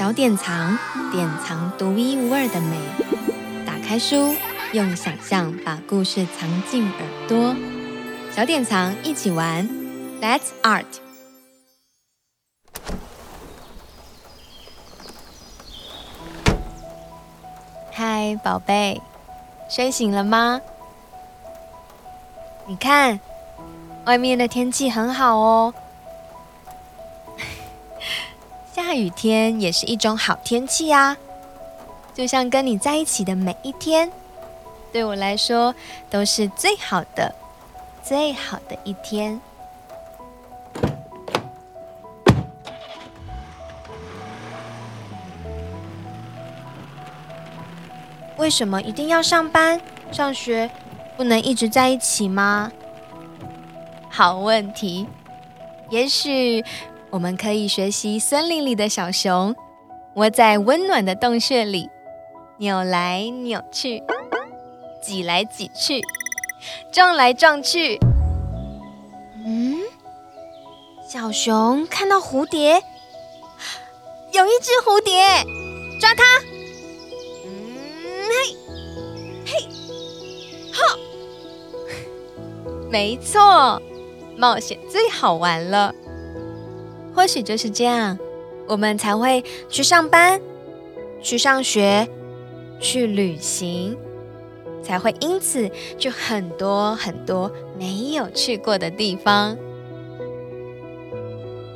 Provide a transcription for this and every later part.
小典藏，典藏独一无二的美。打开书，用想象把故事藏进耳朵。小典藏一起玩，Let's Art。嗨，宝贝，睡醒了吗？你看，外面的天气很好哦。下雨天也是一种好天气啊，就像跟你在一起的每一天，对我来说都是最好的、最好的一天。为什么一定要上班、上学，不能一直在一起吗？好问题，也许。我们可以学习森林里的小熊，窝在温暖的洞穴里，扭来扭去，挤来挤去，撞来撞去。嗯，小熊看到蝴蝶，有一只蝴蝶，抓它！嗯，嘿，嘿，哈，没错，冒险最好玩了。或许就是这样，我们才会去上班、去上学、去旅行，才会因此去很多很多没有去过的地方。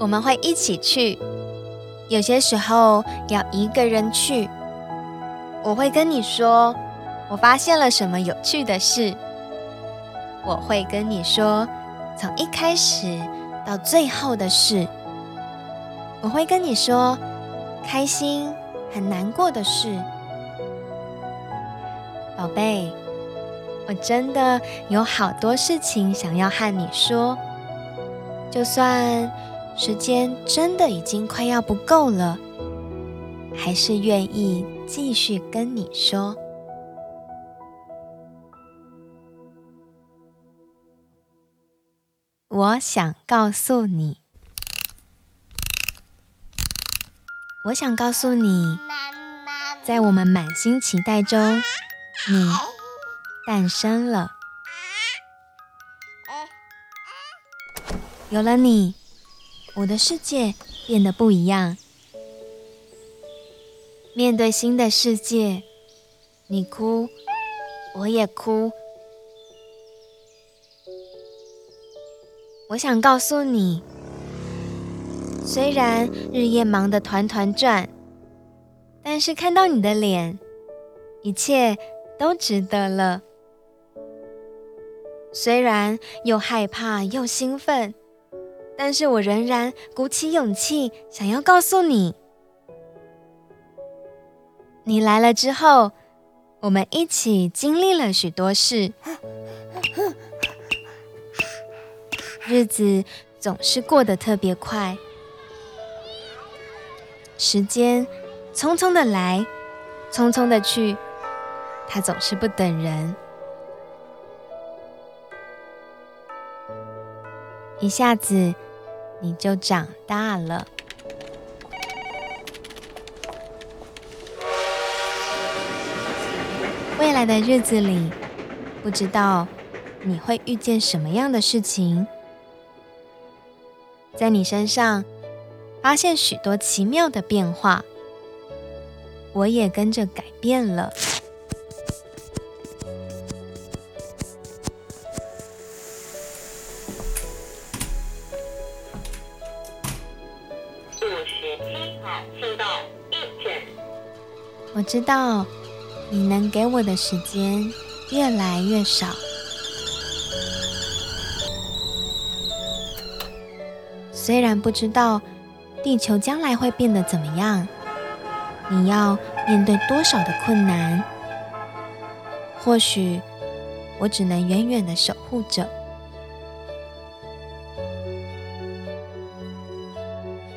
我们会一起去，有些时候要一个人去。我会跟你说，我发现了什么有趣的事。我会跟你说，从一开始到最后的事。我会跟你说开心很难过的事，宝贝，我真的有好多事情想要和你说。就算时间真的已经快要不够了，还是愿意继续跟你说。我想告诉你。我想告诉你，在我们满心期待中，你诞生了。有了你，我的世界变得不一样。面对新的世界，你哭，我也哭。我想告诉你。虽然日夜忙得团团转，但是看到你的脸，一切都值得了。虽然又害怕又兴奋，但是我仍然鼓起勇气，想要告诉你，你来了之后，我们一起经历了许多事，日子总是过得特别快。时间匆匆的来，匆匆的去，它总是不等人。一下子你就长大了。未来的日子里，不知道你会遇见什么样的事情，在你身上。发现许多奇妙的变化，我也跟着改变了。我知道你能给我的时间越来越少，虽然不知道。地球将来会变得怎么样？你要面对多少的困难？或许我只能远远的守护着。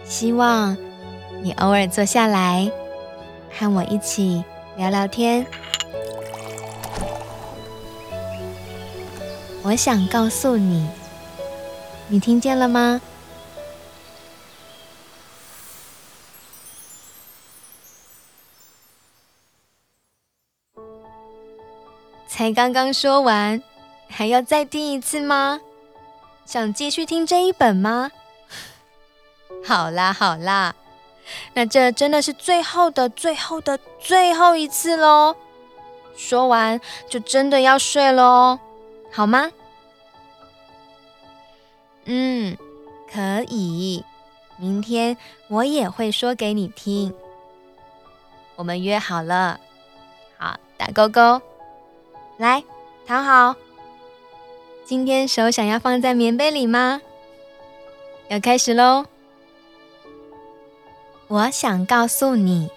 希望你偶尔坐下来，和我一起聊聊天。我想告诉你，你听见了吗？才刚刚说完，还要再听一次吗？想继续听这一本吗？好啦好啦，那这真的是最后的最后的最后一次喽。说完就真的要睡喽，好吗？嗯，可以。明天我也会说给你听。我们约好了，好，打勾勾。来，躺好。今天手想要放在棉被里吗？要开始喽。我想告诉你，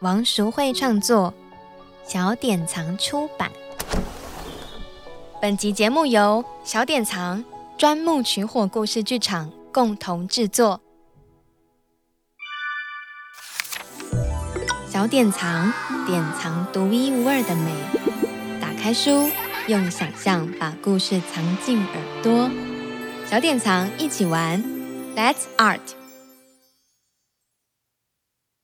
王淑慧创作，小典藏出版。本集节目由小典藏专木取火故事剧场共同制作。小典藏，典藏独一无二的美。开书，用想象把故事藏进耳朵。小典藏，一起玩，Let's Art。